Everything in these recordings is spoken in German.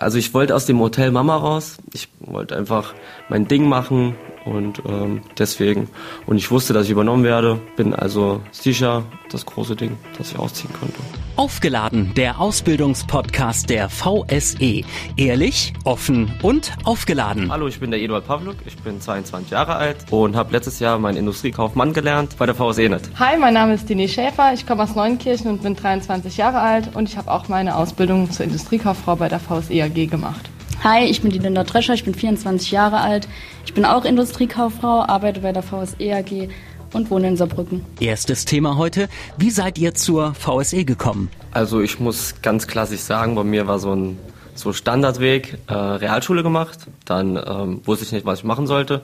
Also ich wollte aus dem Hotel Mama raus. Ich wollte einfach mein Ding machen und ähm, deswegen. Und ich wusste, dass ich übernommen werde. Bin also sicher das große Ding, das ich ausziehen konnte. Aufgeladen, der Ausbildungspodcast der VSE. Ehrlich, offen und aufgeladen. Hallo, ich bin der Eduard Pavluk. Ich bin 22 Jahre alt und habe letztes Jahr meinen Industriekaufmann gelernt bei der VSE net. Hi, mein Name ist Dini Schäfer. Ich komme aus Neunkirchen und bin 23 Jahre alt und ich habe auch meine Ausbildung zur Industriekauffrau bei der VSE AG gemacht. Hi, ich bin die Linda Drescher, ich bin 24 Jahre alt. Ich bin auch Industriekauffrau, arbeite bei der VSE AG und wohne in Saarbrücken. Erstes Thema heute. Wie seid ihr zur VSE gekommen? Also ich muss ganz klassisch sagen, bei mir war so ein so Standardweg, äh, Realschule gemacht, dann ähm, wusste ich nicht, was ich machen sollte,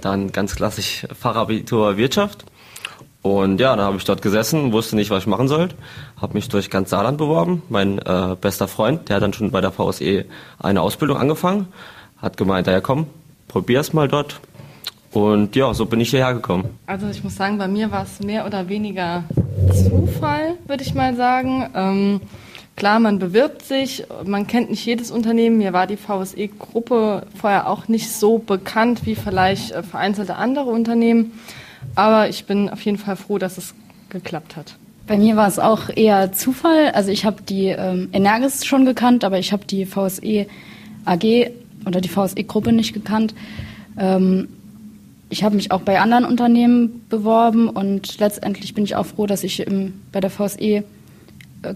dann ganz klassisch Fachabitur Wirtschaft und ja, dann habe ich dort gesessen, wusste nicht, was ich machen sollte, habe mich durch ganz Saarland beworben. Mein äh, bester Freund, der hat dann schon bei der VSE eine Ausbildung angefangen, hat gemeint, ja komm, probier's mal dort. Und ja, so bin ich hierher gekommen. Also ich muss sagen, bei mir war es mehr oder weniger Zufall, würde ich mal sagen. Ähm, klar, man bewirbt sich, man kennt nicht jedes Unternehmen. Mir war die VSE-Gruppe vorher auch nicht so bekannt wie vielleicht äh, vereinzelte andere Unternehmen. Aber ich bin auf jeden Fall froh, dass es geklappt hat. Bei mir war es auch eher Zufall. Also ich habe die ähm, Energis schon gekannt, aber ich habe die VSE AG oder die VSE-Gruppe nicht gekannt. Ähm, ich habe mich auch bei anderen Unternehmen beworben und letztendlich bin ich auch froh, dass ich im, bei der VSE äh,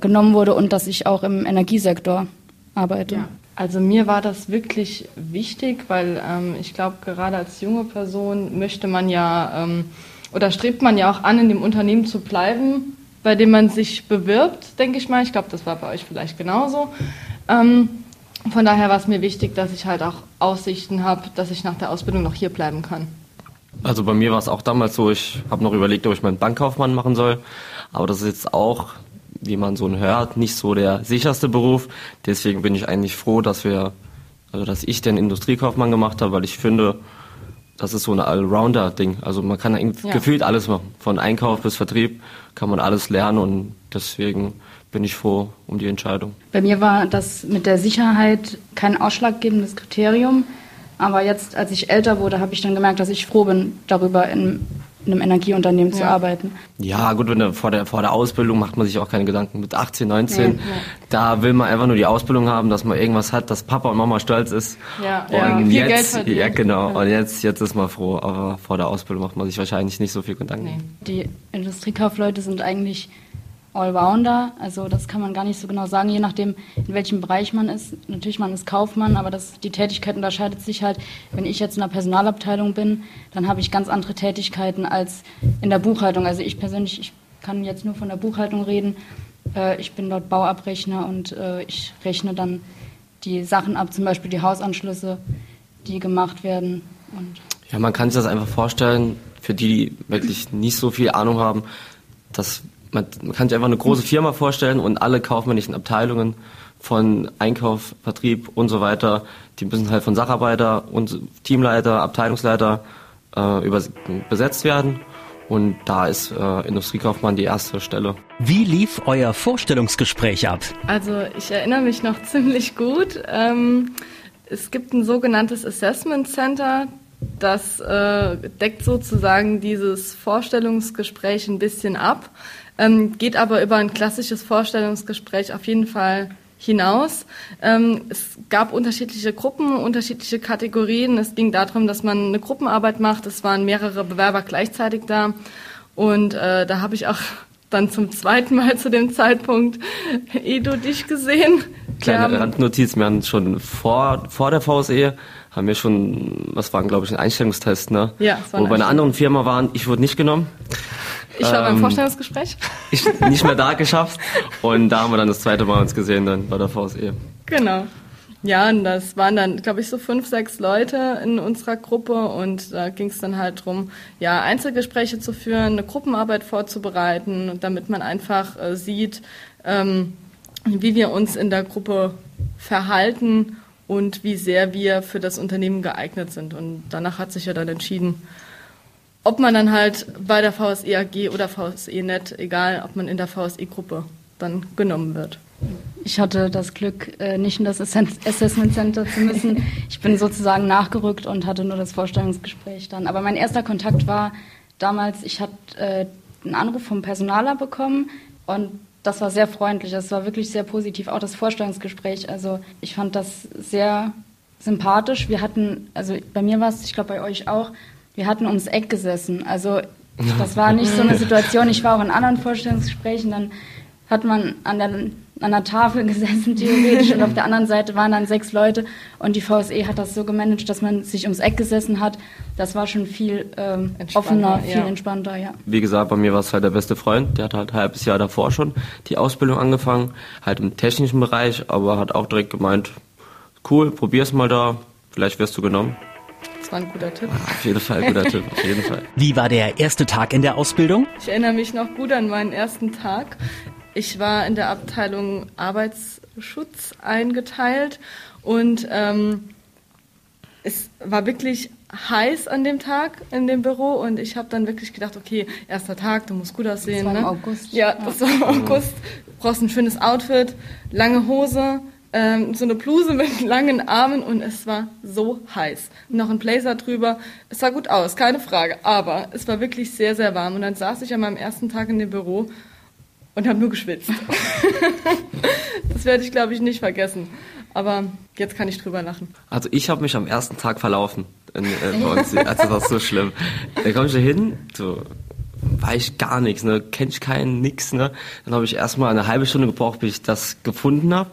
genommen wurde und dass ich auch im Energiesektor arbeite. Ja. Also mir war das wirklich wichtig, weil ähm, ich glaube, gerade als junge Person möchte man ja ähm, oder strebt man ja auch an, in dem Unternehmen zu bleiben, bei dem man sich bewirbt, denke ich mal. Ich glaube, das war bei euch vielleicht genauso. Ähm, von daher war es mir wichtig, dass ich halt auch Aussichten habe, dass ich nach der Ausbildung noch hier bleiben kann. Also bei mir war es auch damals so, ich habe noch überlegt, ob ich meinen Bankkaufmann machen soll, aber das ist jetzt auch wie man so hört, nicht so der sicherste Beruf. Deswegen bin ich eigentlich froh, dass wir, also dass ich den Industriekaufmann gemacht habe, weil ich finde, das ist so ein Allrounder-Ding. Also man kann ja. gefühlt alles machen. Von Einkauf bis Vertrieb kann man alles lernen und deswegen bin ich froh um die Entscheidung. Bei mir war das mit der Sicherheit kein ausschlaggebendes Kriterium. Aber jetzt, als ich älter wurde, habe ich dann gemerkt, dass ich froh bin, darüber in in einem Energieunternehmen ja. zu arbeiten. Ja, gut, wenn du, vor, der, vor der Ausbildung macht man sich auch keine Gedanken. Mit 18, 19, nee, da will man einfach nur die Ausbildung haben, dass man irgendwas hat, dass Papa und Mama stolz ist. Ja, ja viel jetzt, Geld verdient. Ja, genau. Und jetzt, jetzt ist man froh. Aber vor der Ausbildung macht man sich wahrscheinlich nicht so viel Gedanken. Nee. Die Industriekaufleute sind eigentlich Allrounder. Also das kann man gar nicht so genau sagen, je nachdem, in welchem Bereich man ist. Natürlich, man ist Kaufmann, aber das, die Tätigkeit unterscheidet sich halt. Wenn ich jetzt in der Personalabteilung bin, dann habe ich ganz andere Tätigkeiten als in der Buchhaltung. Also ich persönlich, ich kann jetzt nur von der Buchhaltung reden. Äh, ich bin dort Bauabrechner und äh, ich rechne dann die Sachen ab, zum Beispiel die Hausanschlüsse, die gemacht werden. Und ja, man kann sich das einfach vorstellen, für die, die wirklich nicht so viel Ahnung haben, dass man, man kann sich einfach eine große Firma vorstellen und alle kaufmännischen Abteilungen von Einkauf, Vertrieb und so weiter, die müssen halt von Sacharbeiter und Teamleiter, Abteilungsleiter äh, über, besetzt werden. Und da ist äh, Industriekaufmann die erste Stelle. Wie lief euer Vorstellungsgespräch ab? Also ich erinnere mich noch ziemlich gut. Ähm, es gibt ein sogenanntes Assessment Center. Das äh, deckt sozusagen dieses Vorstellungsgespräch ein bisschen ab ähm, geht aber über ein klassisches Vorstellungsgespräch auf jeden Fall hinaus. Ähm, es gab unterschiedliche Gruppen, unterschiedliche Kategorien. Es ging darum, dass man eine Gruppenarbeit macht. Es waren mehrere Bewerber gleichzeitig da. Und äh, da habe ich auch dann zum zweiten Mal zu dem Zeitpunkt Edu dich gesehen. Kleine Randnotiz, wir haben schon vor, vor der VSE haben wir schon, was waren glaube ich ein Einstellungstest, ne? Ja, es war Wo bei einer anderen Firma waren, ich wurde nicht genommen. Ich war ähm, beim Vorstellungsgespräch. Ich nicht mehr da geschafft und da haben wir dann das zweite Mal uns gesehen dann bei der VSE. Genau. Ja, und das waren dann, glaube ich, so fünf, sechs Leute in unserer Gruppe und da ging es dann halt drum, ja, Einzelgespräche zu führen, eine Gruppenarbeit vorzubereiten, damit man einfach äh, sieht, ähm, wie wir uns in der Gruppe verhalten und wie sehr wir für das Unternehmen geeignet sind. Und danach hat sich ja dann entschieden, ob man dann halt bei der VSE AG oder VSE Net, egal ob man in der VSE Gruppe dann genommen wird. ich hatte das Glück, äh, nicht in das Assessment Center zu müssen. Ich bin sozusagen nachgerückt und hatte nur das Vorstellungsgespräch dann. Aber mein erster Kontakt war damals, ich hatte äh, einen Anruf vom Personaler bekommen und das war sehr freundlich. Das war wirklich sehr positiv. Auch das Vorstellungsgespräch. Also ich fand das sehr sympathisch. Wir hatten, also bei mir war es, ich glaube bei euch auch, wir hatten ums Eck gesessen. Also das war nicht so eine Situation. Ich war auch in anderen Vorstellungsgesprächen, dann hat man an der an der Tafel gesessen, theoretisch, und auf der anderen Seite waren dann sechs Leute und die VSE hat das so gemanagt, dass man sich ums Eck gesessen hat. Das war schon viel ähm, offener, viel ja. entspannter, ja. Wie gesagt, bei mir war es halt der beste Freund, der hat halt ein halbes Jahr davor schon die Ausbildung angefangen, halt im technischen Bereich, aber hat auch direkt gemeint, cool, probier's mal da, vielleicht wirst du genommen. Das war ein guter Tipp. Auf jeden Fall, guter Tipp, auf jeden Fall. Wie war der erste Tag in der Ausbildung? Ich erinnere mich noch gut an meinen ersten Tag. Ich war in der Abteilung Arbeitsschutz eingeteilt und ähm, es war wirklich heiß an dem Tag in dem Büro und ich habe dann wirklich gedacht, okay, erster Tag, du musst gut aussehen. Das war im ne? August. Ja, das war im August. Du brauchst ein schönes Outfit, lange Hose, ähm, so eine Bluse mit langen Armen und es war so heiß. Noch ein Blazer drüber. Es sah gut aus, keine Frage. Aber es war wirklich sehr, sehr warm. Und dann saß ich an meinem ersten Tag in dem Büro und habe nur geschwitzt. das werde ich, glaube ich, nicht vergessen. Aber jetzt kann ich drüber lachen. Also ich habe mich am ersten Tag verlaufen in, äh, bei uns. Also das war so schlimm. Da komme ich da hin, so weiß ich gar nichts, ne, kenne ich keinen, nix, ne. Dann habe ich erstmal eine halbe Stunde gebraucht, bis ich das gefunden habe,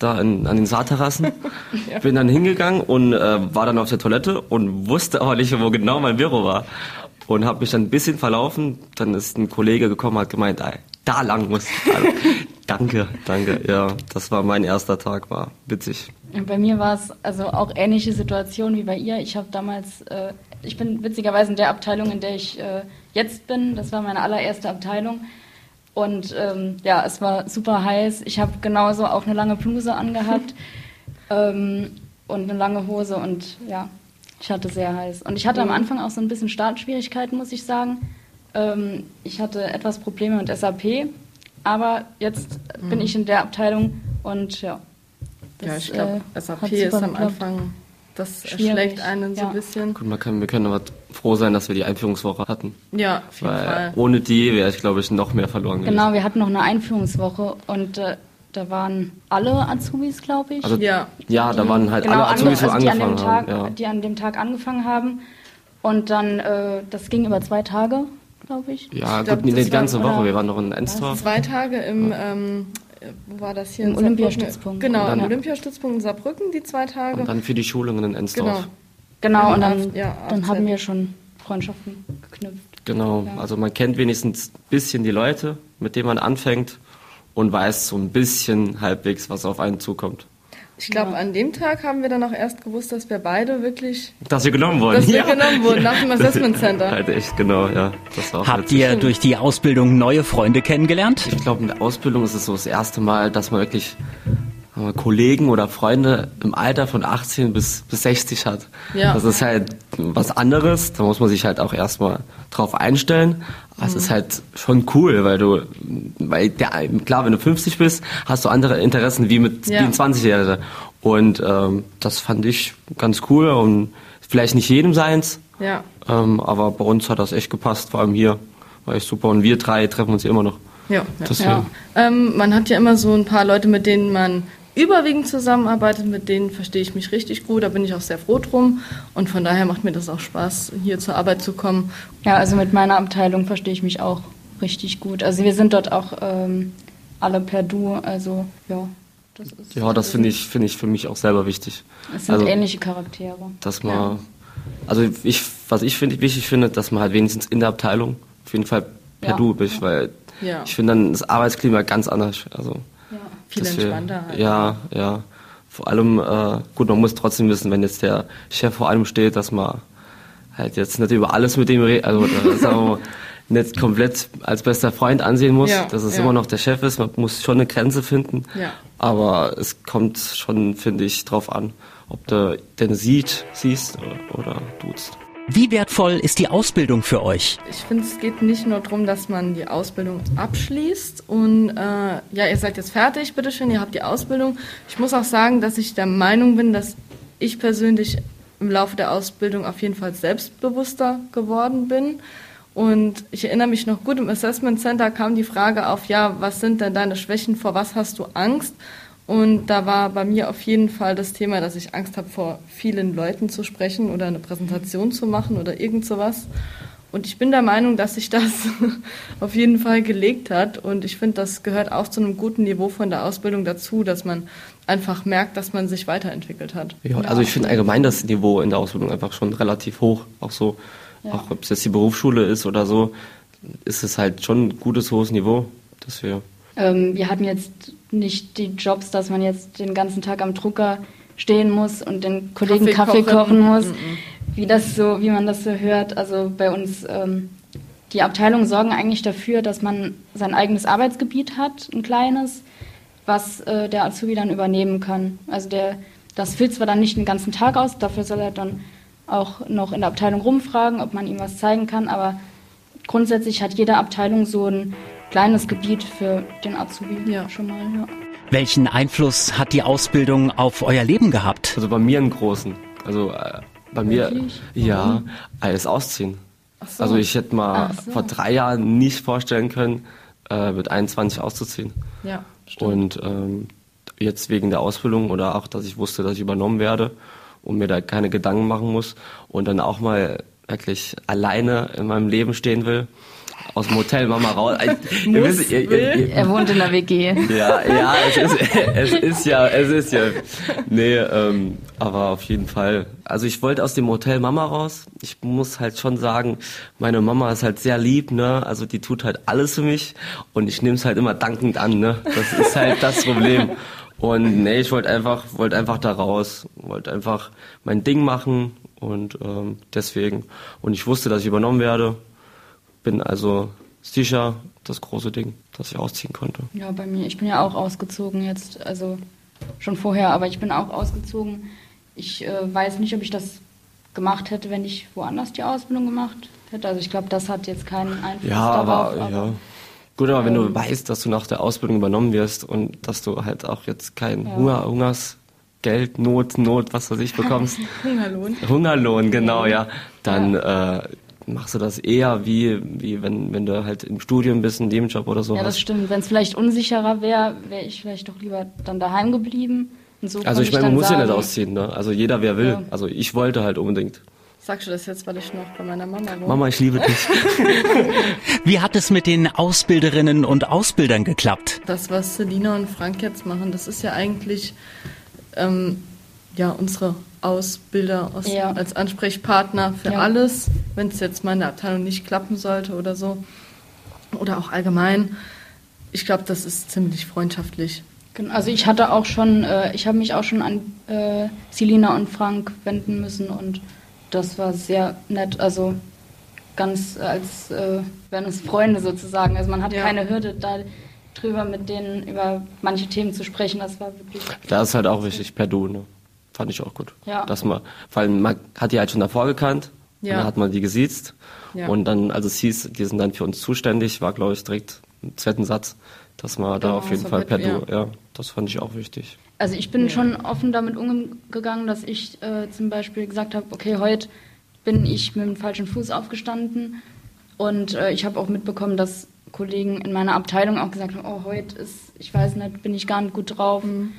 da in, an den Saarterrassen. ja. Bin dann hingegangen und äh, war dann auf der Toilette und wusste aber nicht, wo genau mein Büro war. Und habe mich dann ein bisschen verlaufen. Dann ist ein Kollege gekommen, hat gemeint, ey, da lang muss. Also, danke, danke. Ja, das war mein erster Tag, war witzig. Bei mir war es also auch ähnliche Situation wie bei ihr. Ich habe damals, äh, ich bin witzigerweise in der Abteilung, in der ich äh, jetzt bin. Das war meine allererste Abteilung. Und ähm, ja, es war super heiß. Ich habe genauso auch eine lange Bluse angehabt ähm, und eine lange Hose und ja, ich hatte sehr heiß. Und ich hatte am mhm. Anfang auch so ein bisschen Startschwierigkeiten, muss ich sagen ähm, ich hatte etwas Probleme mit SAP, aber jetzt mhm. bin ich in der Abteilung und ja. Das, ja, ich glaube, äh, SAP ist am Anfang, das Schwierig. erschlägt einen so ja. ein bisschen. Gut, man kann, wir können aber froh sein, dass wir die Einführungswoche hatten. Ja, auf jeden Weil Fall. Ohne die wäre ich, glaube ich, noch mehr verloren gewesen. Genau, wir hatten noch eine Einführungswoche und äh, da waren alle Azubis, glaube ich. Also, ja. ja, da waren halt genau, alle Azubis, also die angefangen Tag, haben. Ja. Die an dem Tag angefangen haben. Und dann, äh, das ging über zwei Tage glaube ich. Ja, ich gut, glaub, die ganze Woche. Wir waren noch in Ensdorf. Zwei Tage im, ja. ähm, wo war das hier? Im Olympiastützpunkt. Genau, im Olympiastützpunkt in Saarbrücken, die zwei Tage. Und dann für die Schulungen in Ensdorf. Genau, genau und dann, ja, dann haben wir schon Freundschaften geknüpft. Genau, ja. also man kennt wenigstens ein bisschen die Leute, mit denen man anfängt und weiß so ein bisschen halbwegs, was auf einen zukommt. Ich glaube, ja. an dem Tag haben wir dann auch erst gewusst, dass wir beide wirklich. Dass wir genommen wurden. Dass wir genommen wurden nach dem Assessment Center. Halt echt, genau, ja. Habt ihr durch die Ausbildung neue Freunde kennengelernt? Ich glaube, in der Ausbildung ist es so das erste Mal, dass man wirklich Kollegen oder Freunde im Alter von 18 bis, bis 60 hat. Ja. Das ist halt was anderes. Da muss man sich halt auch erstmal drauf einstellen. Aber mhm. es ist halt schon cool, weil du, weil der, klar, wenn du 50 bist, hast du andere Interessen wie mit ja. 20-Jährigen. Und ähm, das fand ich ganz cool und vielleicht nicht jedem seins. Ja. Ähm, aber bei uns hat das echt gepasst, vor allem hier. War echt super. Und wir drei treffen uns immer noch. Ja, ja. ja. Ähm, man hat ja immer so ein paar Leute, mit denen man überwiegend zusammenarbeitet, mit denen verstehe ich mich richtig gut, da bin ich auch sehr froh drum und von daher macht mir das auch Spaß, hier zur Arbeit zu kommen. Ja, also mit meiner Abteilung verstehe ich mich auch richtig gut. Also wir sind dort auch ähm, alle per Du, also ja. Das ist ja, das finde ich, finde ich für mich auch selber wichtig. Es sind also, ähnliche Charaktere. Dass man, ja. also ich, was ich find, wichtig finde, dass man halt wenigstens in der Abteilung auf jeden Fall per ja. Du bist, weil ich finde dann das Arbeitsklima ganz anders. Also viel entspannter. halt. Ja, ja. Vor allem, äh, gut, man muss trotzdem wissen, wenn jetzt der Chef vor allem steht, dass man halt jetzt nicht über alles mit dem redet, also sagen wir mal, nicht komplett als bester Freund ansehen muss, ja, dass es ja. immer noch der Chef ist. Man muss schon eine Grenze finden. Ja. Aber es kommt schon, finde ich, drauf an, ob du den sieht, siehst oder, oder duzt. Wie wertvoll ist die Ausbildung für euch? Ich finde, es geht nicht nur darum, dass man die Ausbildung abschließt und äh, ja, ihr seid jetzt fertig, bitteschön, ihr habt die Ausbildung. Ich muss auch sagen, dass ich der Meinung bin, dass ich persönlich im Laufe der Ausbildung auf jeden Fall selbstbewusster geworden bin. Und ich erinnere mich noch gut, im Assessment Center kam die Frage auf, ja, was sind denn deine Schwächen, vor was hast du Angst? Und da war bei mir auf jeden Fall das Thema, dass ich Angst habe, vor vielen Leuten zu sprechen oder eine Präsentation zu machen oder irgend sowas. Und ich bin der Meinung, dass sich das auf jeden Fall gelegt hat. Und ich finde, das gehört auch zu einem guten Niveau von der Ausbildung dazu, dass man einfach merkt, dass man sich weiterentwickelt hat. Ja, also ich finde allgemein das Niveau in der Ausbildung einfach schon relativ hoch. Auch so, ja. auch ob es jetzt die Berufsschule ist oder so, ist es halt schon ein gutes, hohes Niveau, dass wir ähm, wir hatten jetzt nicht die Jobs, dass man jetzt den ganzen Tag am Drucker stehen muss und den Kollegen Kaffee, Kaffee kochen muss, mhm. wie das so, wie man das so hört. Also bei uns ähm, die Abteilungen sorgen eigentlich dafür, dass man sein eigenes Arbeitsgebiet hat, ein kleines, was äh, der Azubi dann übernehmen kann. Also der, das füllt zwar dann nicht den ganzen Tag aus, dafür soll er dann auch noch in der Abteilung rumfragen, ob man ihm was zeigen kann, aber grundsätzlich hat jede Abteilung so ein kleines Gebiet für den Azubi ja. schon mal. Ja. Welchen Einfluss hat die Ausbildung auf euer Leben gehabt? Also bei mir einen großen. Also äh, bei mir, Wirklich? ja, alles ausziehen. So. Also ich hätte mal so. vor drei Jahren nicht vorstellen können, äh, mit 21 auszuziehen. Ja, stimmt. Und ähm, jetzt wegen der Ausbildung oder auch, dass ich wusste, dass ich übernommen werde und mir da keine Gedanken machen muss und dann auch mal wirklich alleine in meinem Leben stehen will aus dem Hotel Mama raus. ihr wisst, ihr, ihr, ihr, er wohnt in der WG. Ja, ja, es ist, es ist ja, es ist ja. Nee, ähm, aber auf jeden Fall. Also ich wollte aus dem Hotel Mama raus. Ich muss halt schon sagen, meine Mama ist halt sehr lieb, ne? Also die tut halt alles für mich und ich nehme es halt immer dankend an, ne? Das ist halt das Problem. Und nee, ich wollte einfach, wollte einfach da raus, wollte einfach mein Ding machen und ähm, deswegen. Und ich wusste, dass ich übernommen werde bin also sicher das große Ding, das ich ausziehen konnte. Ja, bei mir. Ich bin ja auch ausgezogen jetzt, also schon vorher, aber ich bin auch ausgezogen. Ich äh, weiß nicht, ob ich das gemacht hätte, wenn ich woanders die Ausbildung gemacht hätte. Also ich glaube, das hat jetzt keinen Einfluss ja, darauf. Aber, aber ja. Gut, aber ähm, wenn du ähm, weißt, dass du nach der Ausbildung übernommen wirst und dass du halt auch jetzt kein ja. Hunger, Hungersgeld, Not, Not, was weiß ich bekommst. Hungerlohn. Hungerlohn, genau, ja. Dann ja. Äh, machst du das eher wie, wie wenn, wenn du halt im Studium bist, in dem Job oder so. Ja, das stimmt. Wenn es vielleicht unsicherer wäre, wäre ich vielleicht doch lieber dann daheim geblieben. So also ich meine, man muss sagen, ja nicht ausziehen, ne? Also jeder, wer will. Ja. Also ich wollte halt unbedingt. Sagst du das jetzt, weil ich noch bei meiner Mama wohne? Mama, ich liebe dich. Wie hat es mit den Ausbilderinnen und Ausbildern geklappt? Das, was Selina und Frank jetzt machen, das ist ja eigentlich ähm, ja unsere Ausbilder aus, ja. als Ansprechpartner für ja. alles, wenn es jetzt mal in der Abteilung nicht klappen sollte oder so. Oder auch allgemein. Ich glaube, das ist ziemlich freundschaftlich. Genau, also ich hatte auch schon, äh, ich habe mich auch schon an äh, Selina und Frank wenden müssen und das war sehr nett. Also ganz als äh, wären es Freunde sozusagen. Also man hat ja. keine Hürde da drüber mit denen über manche Themen zu sprechen. Das war wirklich. Da ist halt auch wichtig per Du, ne? Fand ich auch gut. Ja. Dass man, vor allem, man hat die halt schon davor gekannt. Ja. dann hat man die gesiezt. Ja. Und dann, als es hieß, die sind dann für uns zuständig, war, glaube ich, direkt im zweiten Satz, dass man genau, da auf jeden Fall per Du, ja, das fand ich auch wichtig. Also ich bin ja. schon offen damit umgegangen, dass ich äh, zum Beispiel gesagt habe, okay, heute bin ich mit dem falschen Fuß aufgestanden und äh, ich habe auch mitbekommen, dass Kollegen in meiner Abteilung auch gesagt haben, oh, heute ist, ich weiß nicht, bin ich gar nicht gut drauf. Mhm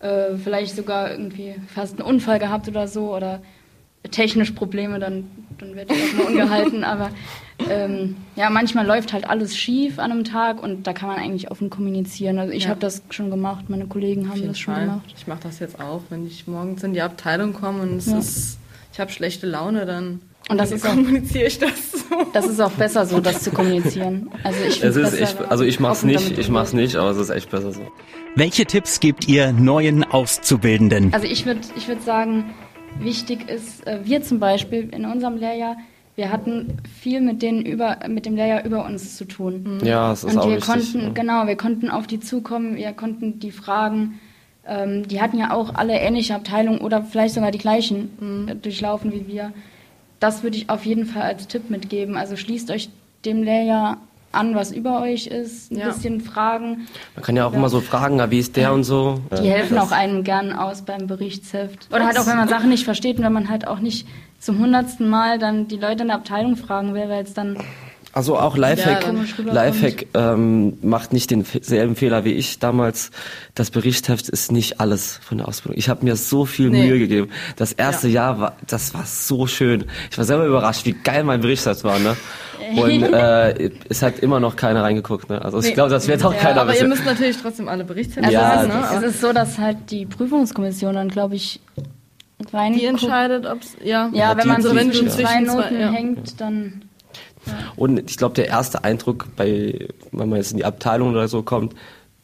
äh, vielleicht sogar irgendwie fast einen Unfall gehabt oder so oder technisch Probleme, dann, dann werde ich auch mal ungehalten. Aber ähm, ja, manchmal läuft halt alles schief an einem Tag und da kann man eigentlich offen kommunizieren. Also ich ja. habe das schon gemacht, meine Kollegen haben das schon Fall. gemacht. Ich mache das jetzt auch, wenn ich morgens in die Abteilung komme und es ja. ist, ich habe schlechte Laune, dann und das ist kommuniziere ich das so. Das ist auch besser so, das zu kommunizieren. Also ich es ist ich, also ich mach's nicht, ich mach's nicht, aber es ist echt besser so. Welche Tipps gebt ihr neuen Auszubildenden? Also ich würde ich würd sagen, wichtig ist, äh, wir zum Beispiel in unserem Lehrjahr, wir hatten viel mit denen über, mit dem Lehrjahr über uns zu tun. Ja, das ist Und auch wir wichtig, konnten, ja. genau, wir konnten auf die zukommen, wir konnten die fragen. Ähm, die hatten ja auch alle ähnliche Abteilungen oder vielleicht sogar die gleichen mhm. durchlaufen wie wir. Das würde ich auf jeden Fall als Tipp mitgeben. Also schließt euch dem Lehrjahr an, was über euch ist, ein Ja. bisschen fragen. Man kann ja auch immer so fragen, wie ist der und so. Die Ja, helfen das- auch einem gern aus beim Berichtsheft. Oder halt auch, wenn man Sachen nicht versteht und wenn man halt auch nicht zum hundertsten Mal dann die Leute in der Abteilung fragen will, weil es dann Also auch Lifehack, Ja. Lifehack ähm, macht nicht denselben Fehler wie ich damals. Das Berichtsheft ist nicht alles von der Ausbildung. Ich habe mir so viel Nee. Mühe gegeben. Das erste Ja. Jahr war, das war so schön. Ich war selber überrascht, wie geil mein Berichtsheft war. Ne? Und äh, es hat immer noch keiner reingeguckt. Ne? Also ich Nee. glaube, das wird auch Ja, keiner Aber ihr wissen. müsst natürlich trotzdem alle Berichtshefte Also Ja, ist, ne? es ist so, dass halt die Prüfungskommission dann, glaube ich, rein Die entscheidet, ob es, ja. Ja, Ja, wenn man so zwischen zwei Zwischen zwei, Noten ja. hängt, dann Und ich glaube, der erste Eindruck, bei, wenn man jetzt in die Abteilung oder so kommt,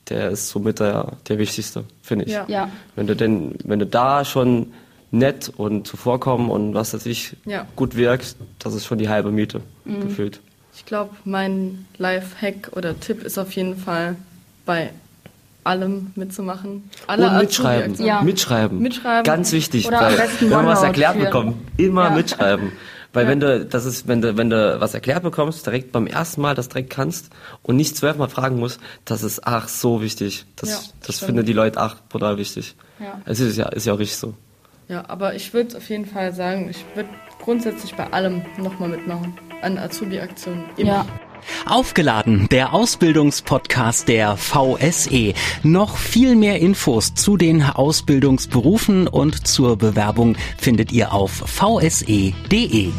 der ist somit der, der wichtigste, finde ich. Ja. ja. Wenn du denn, wenn du da schon nett und zuvorkommen und was weiß ich Ja. gut wirkst, das ist schon die halbe Miete Mhm. gefühlt. Ich glaube, mein Life-Hack oder Tipp ist auf jeden Fall bei allem mitzumachen. Alle und mitschreiben. Ja. Mitschreiben. Mitschreiben. Ganz wichtig, Oder weil wenn man was erklärt führen. bekommt, immer Ja. mitschreiben. Weil wenn du, das ist, wenn du, wenn du was erklärt bekommst, direkt beim ersten Mal das direkt kannst und nicht zwölfmal fragen musst, das ist ach so wichtig. Das, Ja, das stimmt. finden die Leute ach brutal wichtig. Ja. Es ist ja, ist ja auch richtig so. Ja, aber ich würde auf jeden Fall sagen, ich würde grundsätzlich bei allem nochmal mitmachen. An Azubi-Aktionen. Immer. ja. Aufgeladen, der Ausbildungspodcast der VSE. Noch viel mehr Infos zu den Ausbildungsberufen und zur Bewerbung findet ihr auf vse.de.